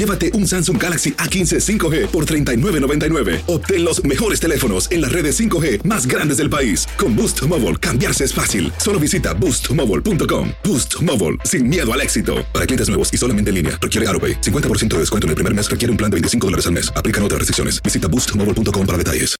llévate un Samsung Galaxy A15 5G por $39.99. Obtén los mejores teléfonos en las redes 5G más grandes del país. Con Boost Mobile, cambiarse es fácil. Solo visita boostmobile.com. Boost Mobile, sin miedo al éxito. Para clientes nuevos y solamente en línea, requiere AroPay. 50% de descuento en el primer mes requiere un plan de 25 dólares al mes. Aplican otras restricciones. Visita boostmobile.com para detalles.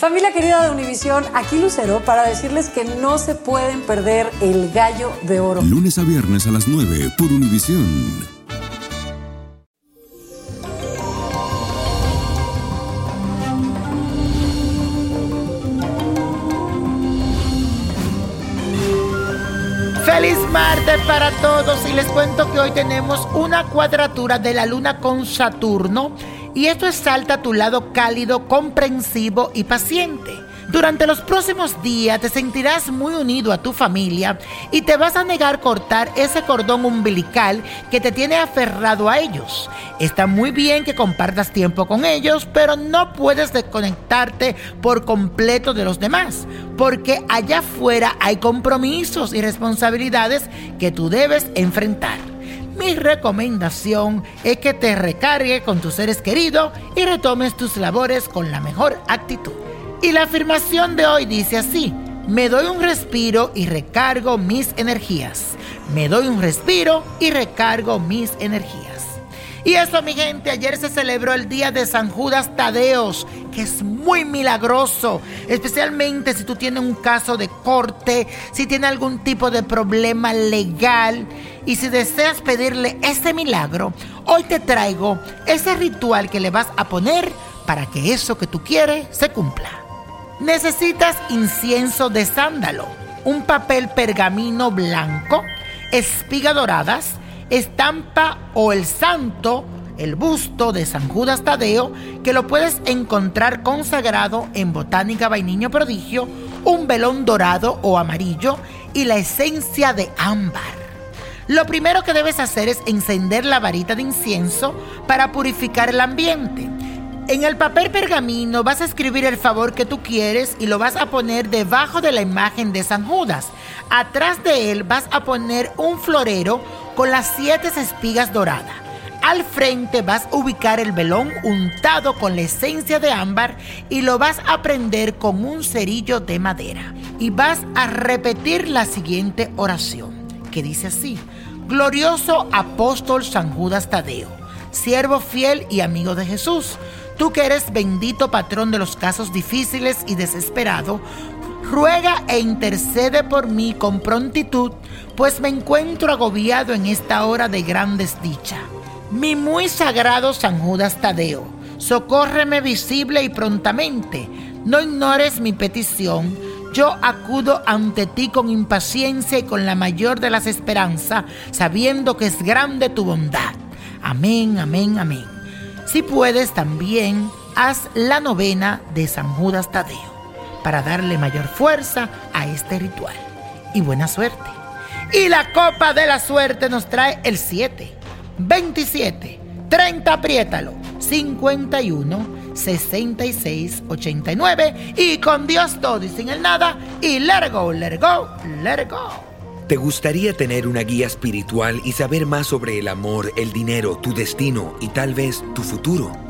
Familia querida de Univisión, aquí Lucero para decirles que no se pueden perder el gallo de oro. Lunes a viernes a las 9 por Univisión. Feliz martes para todos y les cuento que hoy tenemos una cuadratura de la luna con Saturno y esto exalta tu lado cálido, comprensivo y paciente. Durante los próximos días te sentirás muy unido a tu familia y te vas a negar cortar ese cordón umbilical que te tiene aferrado a ellos. Está muy bien que compartas tiempo con ellos, pero no puedes desconectarte por completo de los demás, porque allá afuera hay compromisos y responsabilidades que tú debes enfrentar. Mi recomendación es que te recargue con tus seres queridos y retomes tus labores con la mejor actitud. Y la afirmación de hoy dice así, me doy un respiro y recargo mis energías. Me doy un respiro y recargo mis energías. Y eso, mi gente, ayer se celebró el día de San Judas Tadeos, que es muy milagroso, especialmente si tú tienes un caso de corte, si tienes algún tipo de problema legal y si deseas pedirle ese milagro, hoy te traigo ese ritual que le vas a poner para que eso que tú quieres se cumpla. Necesitas incienso de sándalo, un papel pergamino blanco, espigas doradas, estampa o el santo, el busto de San Judas Tadeo, que lo puedes encontrar consagrado en Botánica Vainiño Prodigio, un velón dorado o amarillo y la esencia de ámbar. Lo primero que debes hacer es encender la varita de incienso para purificar el ambiente. En el papel pergamino vas a escribir el favor que tú quieres y lo vas a poner debajo de la imagen de San Judas. Atrás de él vas a poner un florero con las siete espigas doradas. Al frente vas a ubicar el velón untado con la esencia de ámbar y lo vas a prender con un cerillo de madera. Y vas a repetir la siguiente oración, que dice así. Glorioso apóstol San Judas Tadeo, siervo fiel y amigo de Jesús Tú que eres bendito patrón de los casos difíciles y desesperado, ruega e intercede por mí con prontitud, pues me encuentro agobiado en esta hora de gran desdicha. Mi muy sagrado San Judas Tadeo, socórreme visible y prontamente. No ignores mi petición. Yo acudo ante ti con impaciencia y con la mayor de las esperanzas, sabiendo que es grande tu bondad. Amén, amén, amén. Si puedes, también haz la novena de San Judas Tadeo para darle mayor fuerza a este ritual. Y buena suerte. Y la copa de la suerte nos trae el 7, 27, 30, apriétalo, 51, 66, 89. Y con Dios todo y sin el nada. Y let go, let go, let go. ¿Te gustaría tener una guía espiritual y saber más sobre el amor, el dinero, tu destino y tal vez tu futuro?